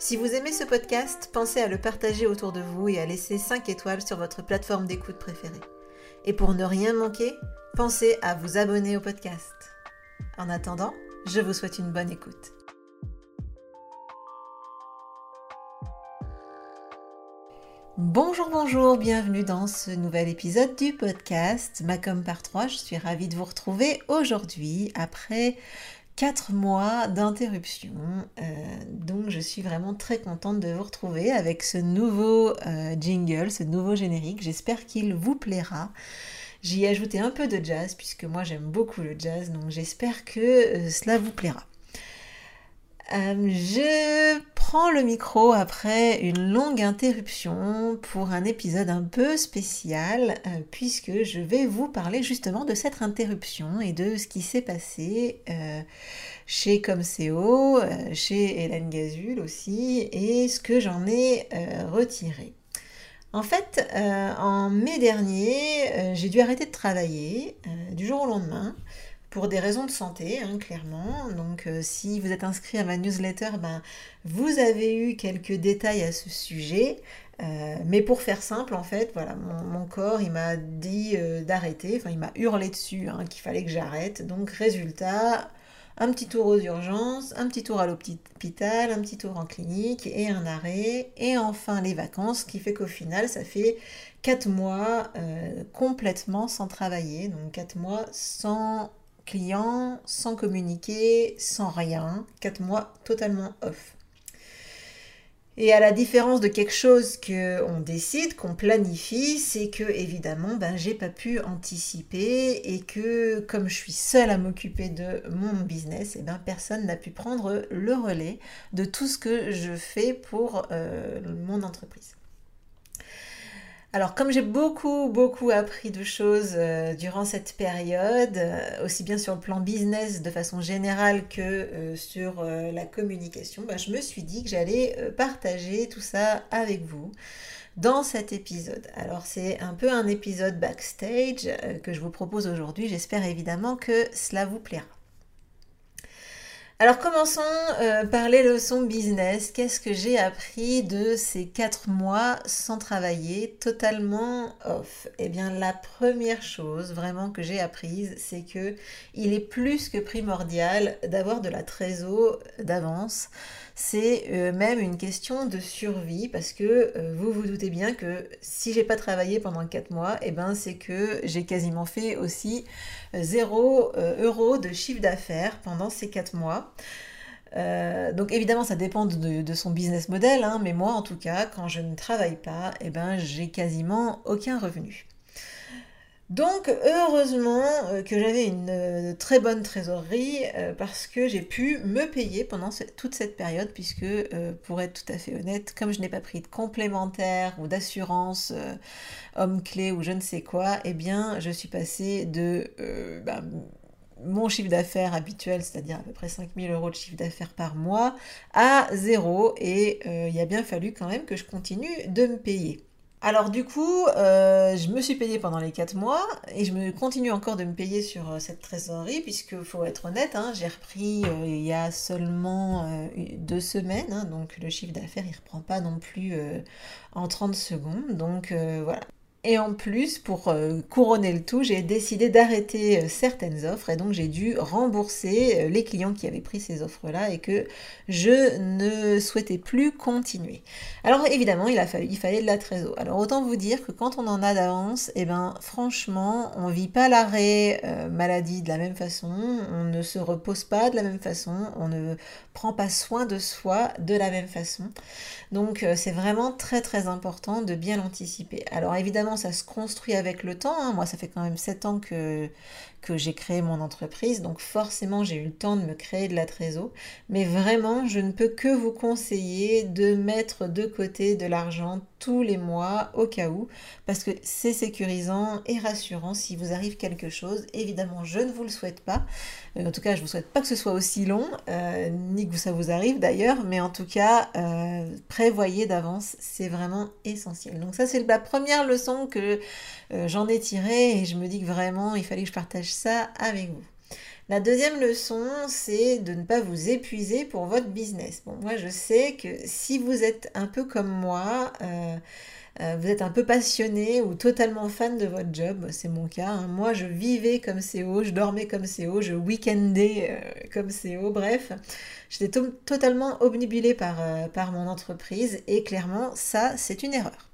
Si vous aimez ce podcast, pensez à le partager autour de vous et à laisser 5 étoiles sur votre plateforme d'écoute préférée. Et pour ne rien manquer, pensez à vous abonner au podcast. En attendant, je vous souhaite une bonne écoute. Bonjour, bonjour, bienvenue dans ce nouvel épisode du podcast Macom par 3. Je suis ravie de vous retrouver aujourd'hui après 4 mois d'interruption. Euh, donc je suis vraiment très contente de vous retrouver avec ce nouveau euh, jingle, ce nouveau générique. J'espère qu'il vous plaira. J'y ai ajouté un peu de jazz puisque moi j'aime beaucoup le jazz, donc j'espère que euh, cela vous plaira. Je prends le micro après une longue interruption pour un épisode un peu spécial euh, puisque je vais vous parler justement de cette interruption et de ce qui s'est passé euh, chez Comseo, chez Hélène Gazul aussi et ce que j'en ai retiré. En fait, en mai dernier, j'ai dû arrêter de travailler du jour au lendemain pour des raisons de santé, hein, clairement. Donc euh, si vous êtes inscrit à ma newsletter, ben, vous avez eu quelques détails à ce sujet. Euh, mais pour faire simple, en fait, voilà, mon, corps, il m'a dit euh, d'arrêter, enfin il m'a hurlé dessus hein, qu'il fallait que j'arrête. Donc résultat, un petit tour aux urgences, un petit tour à l'hôpital, un petit tour en clinique et un arrêt. Et enfin les vacances, qui fait qu'au final, ça fait 4 mois complètement sans travailler. Donc 4 mois sans client, sans communiquer, sans rien, 4 mois totalement off. Et à la différence de quelque chose qu'on décide, qu'on planifie, c'est que évidemment, ben, j'ai pas pu anticiper et que comme je suis seule à m'occuper de mon business, et ben, personne n'a pu prendre le relais de tout ce que je fais pour euh, mon entreprise. Alors comme j'ai beaucoup beaucoup appris de choses euh, durant cette période, euh, aussi bien sur le plan business de façon générale que euh, sur la communication, bah, je me suis dit que j'allais partager tout ça avec vous dans cet épisode. Alors c'est un peu un épisode backstage que je vous propose aujourd'hui. J'espère évidemment que cela vous plaira. Alors commençons euh, par les leçons business. Qu'est-ce que j'ai appris de ces quatre mois sans travailler, totalement off? Eh bien la première chose vraiment que j'ai apprise, c'est que il est plus que primordial d'avoir de la trésor d'avance c'est euh, même une question de survie parce que euh, vous vous doutez bien que si j'ai pas travaillé pendant 4 mois, et eh ben c'est que j'ai quasiment fait aussi 0 euh, euros de chiffre d'affaires pendant ces 4 mois. donc évidemment ça dépend de, son business model, hein, mais moi en tout cas quand je ne travaille pas, eh ben j'ai quasiment aucun revenu. Donc heureusement euh, que j'avais une euh, très bonne trésorerie euh, parce que j'ai pu me payer pendant toute cette période puisque pour être tout à fait honnête, comme je n'ai pas pris de complémentaire ou d'assurance homme clé ou je ne sais quoi, eh bien je suis passée de bah, mon chiffre d'affaires habituel, c'est-à-dire à peu près 5000 euros de chiffre d'affaires par mois, à zéro et il a bien fallu quand même que je continue de me payer. Alors du coup, euh, je me suis payée pendant les 4 mois et je me continue encore de me payer sur euh, cette trésorerie puisque faut être honnête, hein, j'ai repris euh, il y a seulement deux semaines, hein, donc le chiffre d'affaires il reprend pas non plus en 30 secondes, donc voilà. Et en plus, pour euh, couronner le tout, j'ai décidé d'arrêter euh, certaines offres et donc j'ai dû rembourser euh, les clients qui avaient pris ces offres-là et que je ne souhaitais plus continuer. Alors évidemment, il, a fallu, il fallait de la trésor. Alors autant vous dire que quand on en a d'avance, eh ben franchement, on vit pas l'arrêt maladie de la même façon, on ne se repose pas de la même façon, on ne prend pas soin de soi de la même façon. Donc c'est vraiment très très important de bien l'anticiper. Alors évidemment, ça se construit avec le temps. Hein. Moi, ça fait quand même 7 ans que, que j'ai créé mon entreprise, donc forcément j'ai eu le temps de me créer de la trésor. Mais vraiment, je ne peux que vous conseiller de mettre de côté de l'argent tous les mois au cas où, parce que c'est sécurisant et rassurant si vous arrive quelque chose. Évidemment, je ne vous le souhaite pas. Euh, en tout cas, je ne vous souhaite pas que ce soit aussi long, euh, ni que ça vous arrive d'ailleurs, mais en tout cas, euh, prévoyez d'avance, c'est vraiment essentiel. Donc ça, c'est la première leçon que j'en ai tirée et je me dis que vraiment, il fallait que je partage ça avec vous. La deuxième leçon, c'est de ne pas vous épuiser pour votre business. Bon, moi, je sais que si vous êtes un peu comme moi, euh, euh, vous êtes un peu passionné ou totalement fan de votre job, c'est mon cas. Hein. Moi, je vivais comme CEO, je dormais comme CEO, je week-endais euh, comme CEO, bref. J'étais totalement obnubilée par, par mon entreprise et clairement, ça, c'est une erreur.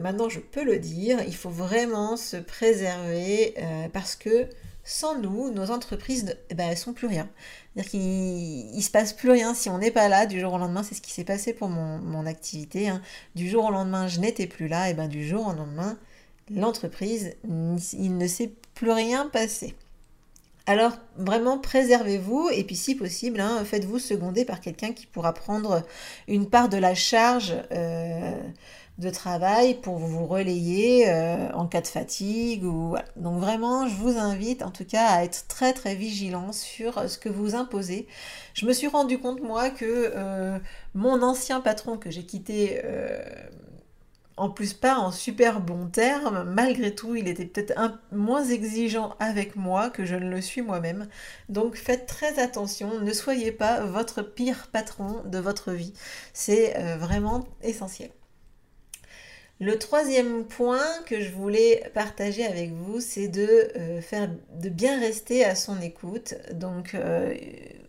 Maintenant, je peux le dire, il faut vraiment se préserver parce que sans nous, nos entreprises, eh ben, sont plus rien. C'est-à-dire qu'il ne se passe plus rien si on n'est pas là du jour au lendemain. C'est ce qui s'est passé pour mon, activité. Hein. Du jour au lendemain, je n'étais plus là. Et ben du jour au lendemain, l'entreprise, il ne s'est plus rien passé. Alors vraiment préservez-vous et puis si possible, hein, faites-vous seconder par quelqu'un qui pourra prendre une part de la charge. Euh, de travail pour vous relayer euh, en cas de fatigue. Ou, Donc vraiment, je vous invite en tout cas à être très très vigilant sur ce que vous imposez. Je me suis rendu compte moi que euh, mon ancien patron que j'ai quitté... Euh, en plus pas en super bon terme, malgré tout, il était peut-être un moins exigeant avec moi que je ne le suis moi-même. Donc faites très attention, ne soyez pas votre pire patron de votre vie. C'est vraiment essentiel. Le troisième point que je voulais partager avec vous, c'est de euh, faire, de bien rester à son écoute. Donc, euh,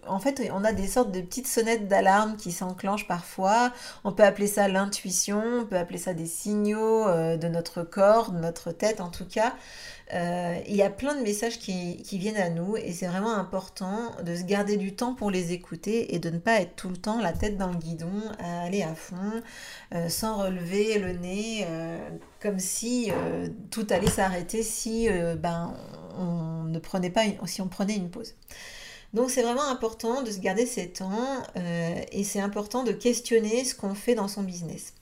en fait, on a des sortes de petites sonnettes d'alarme qui s'enclenchent parfois. On peut appeler ça l'intuition, on peut appeler ça des signaux euh, de notre corps, de notre tête en tout cas. Euh, il y a plein de messages qui, viennent à nous et c'est vraiment important de se garder du temps pour les écouter et de ne pas être tout le temps la tête dans le guidon, aller à fond, euh, sans relever le nez, euh, comme si tout allait s'arrêter si ben, on ne prenait pas si on prenait une pause. Donc c'est vraiment important de se garder ces temps et c'est important de questionner ce qu'on fait dans son business.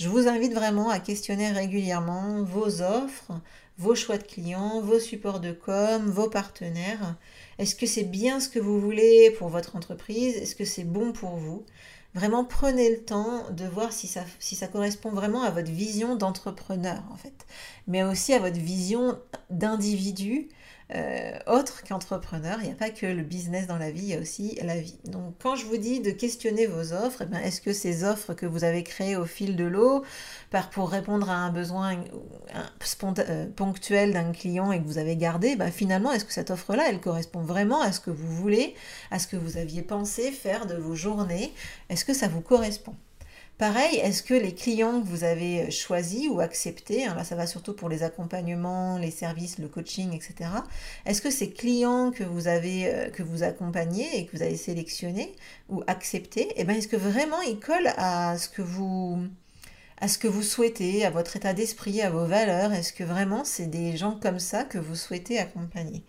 Je vous invite vraiment à questionner régulièrement vos offres, vos choix de clients, vos supports de com, vos partenaires. Est-ce que c'est bien ce que vous voulez pour votre entreprise? Est-ce que c'est bon pour vous? Vraiment prenez le temps de voir si ça, si ça correspond vraiment à votre vision d'entrepreneur en fait, mais aussi à votre vision d'individu euh, autre qu'entrepreneur. Il n'y a pas que le business dans la vie, il y a aussi la vie. Donc quand je vous dis de questionner vos offres, eh est-ce que ces offres que vous avez créées au fil de l'eau, par pour répondre à un besoin euh, ponctuel d'un client et que vous avez gardé, ben, finalement, est-ce que cette offre-là, elle correspond vraiment à ce que vous voulez, à ce que vous aviez pensé faire de vos journées? Est-ce que ça vous correspond? Pareil, est-ce que les clients que vous avez choisis ou acceptés, hein, là ça va surtout pour les accompagnements, les services, le coaching, etc. Est-ce que ces clients que vous avez, euh, que vous accompagnez et que vous avez sélectionnés ou acceptés, eh ben, est-ce que vraiment ils collent à ce que vous à ce que vous souhaitez, à votre état d'esprit, à vos valeurs Est-ce que vraiment c'est des gens comme ça que vous souhaitez accompagner?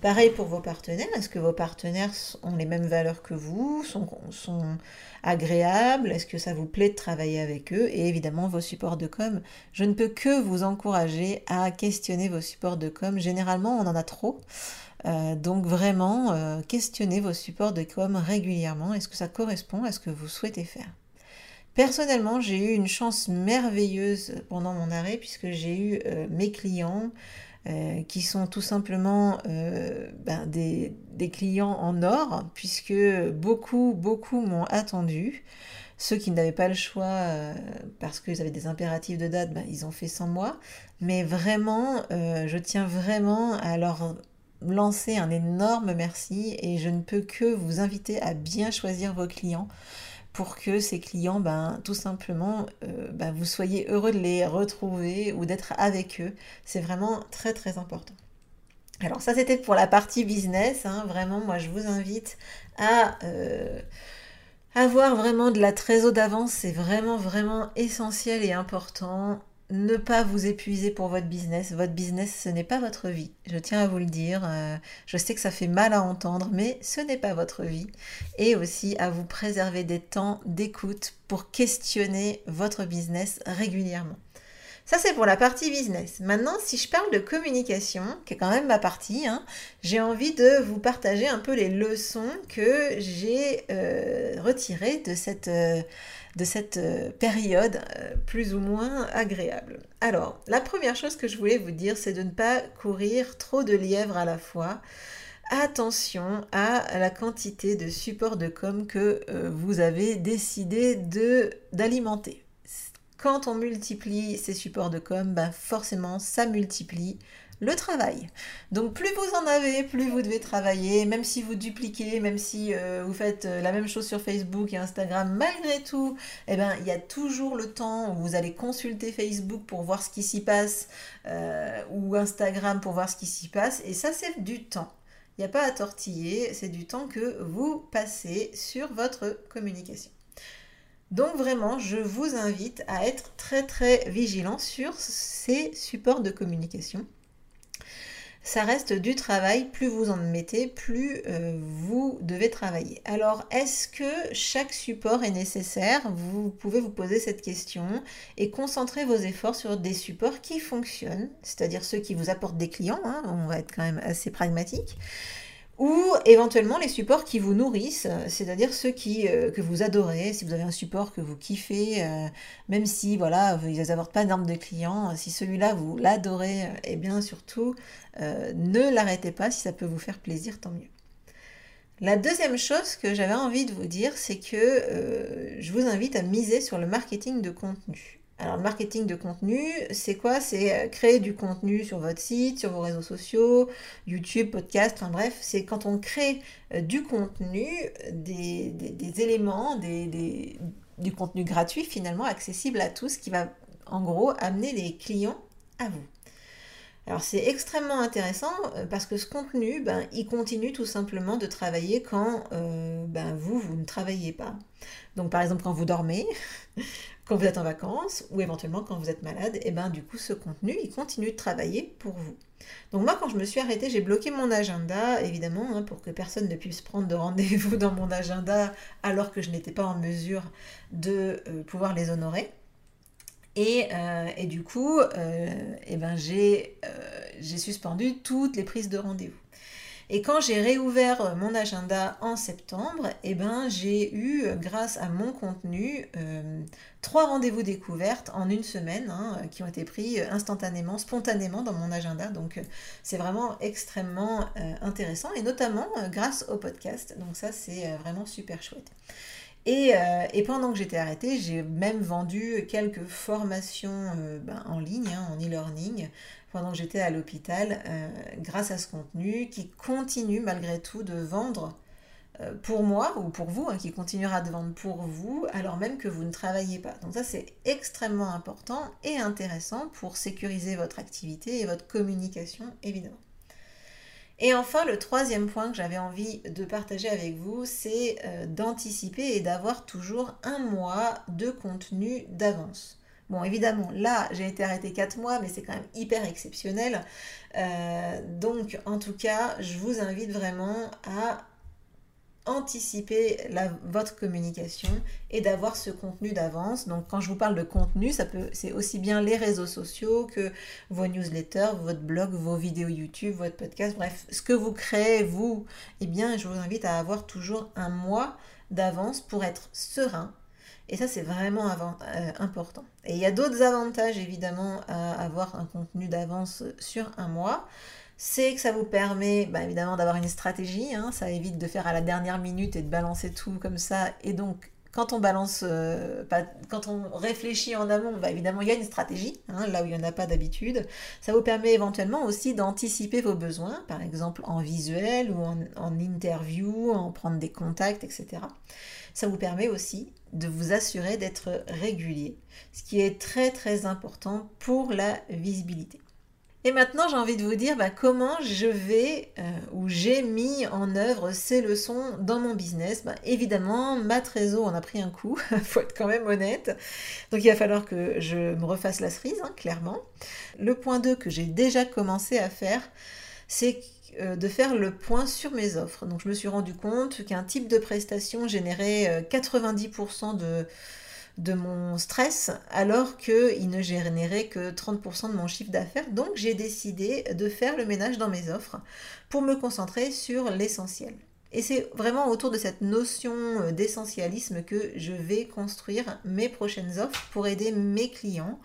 Pareil pour vos partenaires, est-ce que vos partenaires ont les mêmes valeurs que vous, sont, sont agréables, est-ce que ça vous plaît de travailler avec eux? Et évidemment vos supports de com. Je ne peux que vous encourager à questionner vos supports de com. Généralement on en a trop. Euh, donc vraiment, euh, questionnez vos supports de com régulièrement. Est-ce que ça correspond à ce que vous souhaitez faire? Personnellement, j'ai eu une chance merveilleuse pendant mon arrêt puisque j'ai eu euh, mes clients qui sont tout simplement ben, des, des, clients en or, puisque beaucoup, beaucoup m'ont attendu. Ceux qui n'avaient pas le choix parce qu'ils avaient des impératifs de date, ben, ils ont fait sans moi. Mais vraiment, je tiens vraiment à leur lancer un énorme merci et je ne peux que vous inviter à bien choisir vos clients pour que ces clients, ben, tout simplement, euh, ben, vous soyez heureux de les retrouver ou d'être avec eux. C'est vraiment très très important. Alors ça c'était pour la partie business. Hein. Vraiment, moi je vous invite à euh, avoir vraiment de la trésor d'avance. C'est vraiment vraiment essentiel et important ne pas vous épuiser pour votre business. Votre business, ce n'est pas votre vie. Je tiens à vous le dire. Euh, je sais que ça fait mal à entendre, mais ce n'est pas votre vie. Et aussi à vous préserver des temps d'écoute pour questionner votre business régulièrement. Ça, c'est pour la partie business. Maintenant, si je parle de communication, qui est quand même ma partie, hein, j'ai envie de vous partager un peu les leçons que j'ai euh, retirées de cette... Euh, de cette euh, période euh, plus ou moins agréable. Alors, la première chose que je voulais vous dire, c'est de ne pas courir trop de lièvres à la fois. Attention à la quantité de supports de com que euh, vous avez décidé d'alimenter. Quand on multiplie ces supports de com, ben forcément ça multiplie le travail. Donc plus vous en avez, plus vous devez travailler, même si vous dupliquez, même si euh, vous faites euh, la même chose sur Facebook et Instagram, malgré tout, eh ben, il y a toujours le temps où vous allez consulter Facebook pour voir ce qui s'y passe, euh, ou Instagram pour voir ce qui s'y passe, et ça c'est du temps. Il n'y a pas à tortiller, c'est du temps que vous passez sur votre communication. Donc vraiment, je vous invite à être très très vigilant sur ces supports de communication ça reste du travail. Plus vous en mettez, plus euh, vous devez travailler. Alors, est-ce que chaque support est nécessaire? Vous pouvez vous poser cette question et concentrer vos efforts sur des supports qui fonctionnent, c'est-à-dire ceux qui vous apportent des clients. Hein. on va être quand même assez pragmatique ou éventuellement les supports qui vous nourrissent, c'est-à-dire ceux euh, que vous adorez, si vous avez un support que vous kiffez, euh, même si voilà, vous n'apportent pas d'énormes de clients, si celui-là vous l'adorez, eh bien surtout euh, ne l'arrêtez pas, si ça peut vous faire plaisir, tant mieux. La deuxième chose que j'avais envie de vous dire, c'est que je vous invite à miser sur le marketing de contenu. Alors le marketing de contenu, c'est quoi? C'est euh, créer du contenu sur votre site, sur vos réseaux sociaux, YouTube, podcast, enfin bref, c'est quand on crée euh, du contenu, des, éléments, du contenu gratuit finalement accessible à tous qui va en gros amener des clients à vous. Alors c'est extrêmement intéressant euh, parce que ce contenu, ben, il continue tout simplement de travailler quand euh, ben, vous, vous ne travaillez pas. Donc par exemple quand vous dormez, quand vous êtes en vacances ou éventuellement quand vous êtes malade, et ben du coup ce contenu, il continue de travailler pour vous. Donc moi quand je me suis arrêtée, j'ai bloqué mon agenda, évidemment, hein, pour que personne ne puisse prendre de rendez-vous dans mon agenda alors que je n'étais pas en mesure de euh, pouvoir les honorer. Euh, et, du coup, euh, eh ben euh, j'ai suspendu toutes les prises de rendez-vous. Et quand j'ai réouvert mon agenda en septembre, eh ben, j'ai eu, grâce à mon contenu, trois rendez-vous découvertes en une semaine hein, qui ont été pris instantanément, spontanément dans mon agenda. Donc c'est vraiment extrêmement intéressant et notamment grâce au podcast. Donc ça c'est vraiment super chouette. Euh, et, pendant que j'étais arrêtée, j'ai même vendu quelques formations euh, ben, en ligne, hein, en e-learning, pendant que j'étais à l'hôpital, euh, grâce à ce contenu qui continue malgré tout de vendre pour moi ou pour vous, hein, qui continuera de vendre pour vous, alors même que vous ne travaillez pas. Donc ça, c'est extrêmement important et intéressant pour sécuriser votre activité et votre communication, évidemment. Et enfin, le troisième point que j'avais envie de partager avec vous, c'est euh, d'anticiper et d'avoir toujours un mois de contenu d'avance. Bon, évidemment, là, j'ai été arrêtée 4 mois, mais c'est quand même hyper exceptionnel. Euh, donc, en tout cas, je vous invite vraiment à anticiper votre communication et d'avoir ce contenu d'avance. Donc quand je vous parle de contenu, ça peut c'est aussi bien les réseaux sociaux que vos newsletters, votre blog, vos vidéos YouTube, votre podcast, bref, ce que vous créez vous, eh bien je vous invite à avoir toujours un mois d'avance pour être serein Et ça, c'est vraiment important. Et il y a d'autres avantages, évidemment, à avoir un contenu d'avance sur un mois c'est que ça vous permet bah, évidemment d'avoir une stratégie, hein. ça évite de faire à la dernière minute et de balancer tout comme ça, et donc quand on balance, euh, quand on réfléchit en amont, bah, évidemment, il y a une stratégie, hein, là où il n'y en a pas d'habitude. Ça vous permet éventuellement aussi d'anticiper vos besoins, par exemple en visuel ou en, en, interview, en prendre des contacts, etc. Ça vous permet aussi de vous assurer d'être régulier, ce qui est très très important pour la visibilité. Et maintenant, j'ai envie de vous dire bah, comment je vais euh, ou j'ai mis en œuvre ces leçons dans mon business. Bah, évidemment, ma trésor en a pris un coup, il faut être quand même honnête. Donc il va falloir que je me refasse la cerise, hein, clairement. Le point 2 que j'ai déjà commencé à faire, c'est euh, de faire le point sur mes offres. Donc je me suis rendu compte qu'un type de prestation générait 90% euh, de de mon stress alors qu'il ne générait que 30% de mon chiffre d'affaires. Donc j'ai décidé de faire le ménage dans mes offres pour me concentrer sur l'essentiel. Et c'est vraiment autour de cette notion euh, d'essentialisme que je vais construire mes prochaines offres pour aider mes clients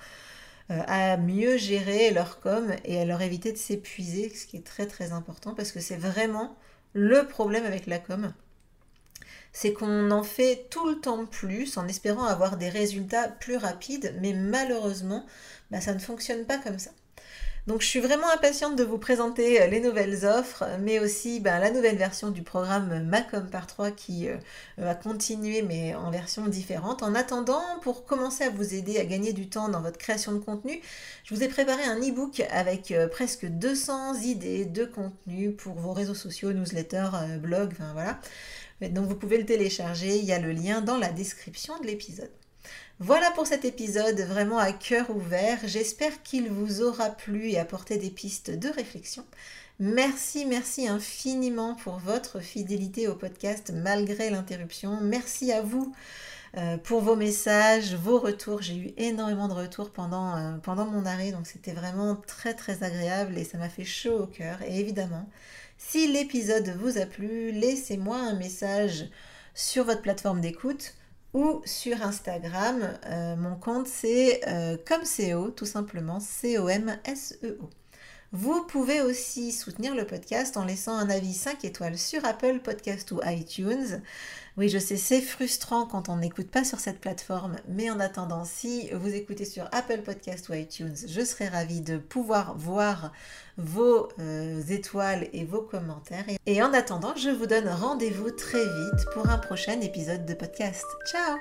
euh, à mieux gérer leur com et à leur éviter de s'épuiser, ce qui est très très important parce que c'est vraiment le problème avec la com c'est qu'on en fait tout le temps plus en espérant avoir des résultats plus rapides, mais malheureusement, bah, ça ne fonctionne pas comme ça. Donc je suis vraiment impatiente de vous présenter euh, les nouvelles offres, mais aussi bah, la nouvelle version du programme Macom par 3 qui euh, va continuer mais en version différente. En attendant, pour commencer à vous aider à gagner du temps dans votre création de contenu, je vous ai préparé un e-book avec euh, presque 200 idées de contenu pour vos réseaux sociaux, newsletters, blogs, enfin voilà. Donc vous pouvez le télécharger, il y a le lien dans la description de l'épisode. Voilà pour cet épisode vraiment à cœur ouvert. J'espère qu'il vous aura plu et apporté des pistes de réflexion. Merci, merci infiniment pour votre fidélité au podcast malgré l'interruption. Merci à vous euh, pour vos messages, vos retours. J'ai eu énormément de retours pendant, euh, pendant mon arrêt, donc c'était vraiment très très agréable et ça m'a fait chaud au cœur. Et évidemment, si l'épisode vous a plu, laissez-moi un message sur votre plateforme d'écoute ou sur Instagram. Euh, mon compte c'est euh, comme CEO, tout simplement, C-O-M-S-E-O. Vous pouvez aussi soutenir le podcast en laissant un avis 5 étoiles sur Apple Podcast ou iTunes. Oui, je sais, c'est frustrant quand on n'écoute pas sur cette plateforme, mais en attendant, si vous écoutez sur Apple Podcast ou iTunes, je serai ravie de pouvoir voir vos euh, étoiles et vos commentaires. Et en attendant, je vous donne rendez-vous très vite pour un prochain épisode de podcast. Ciao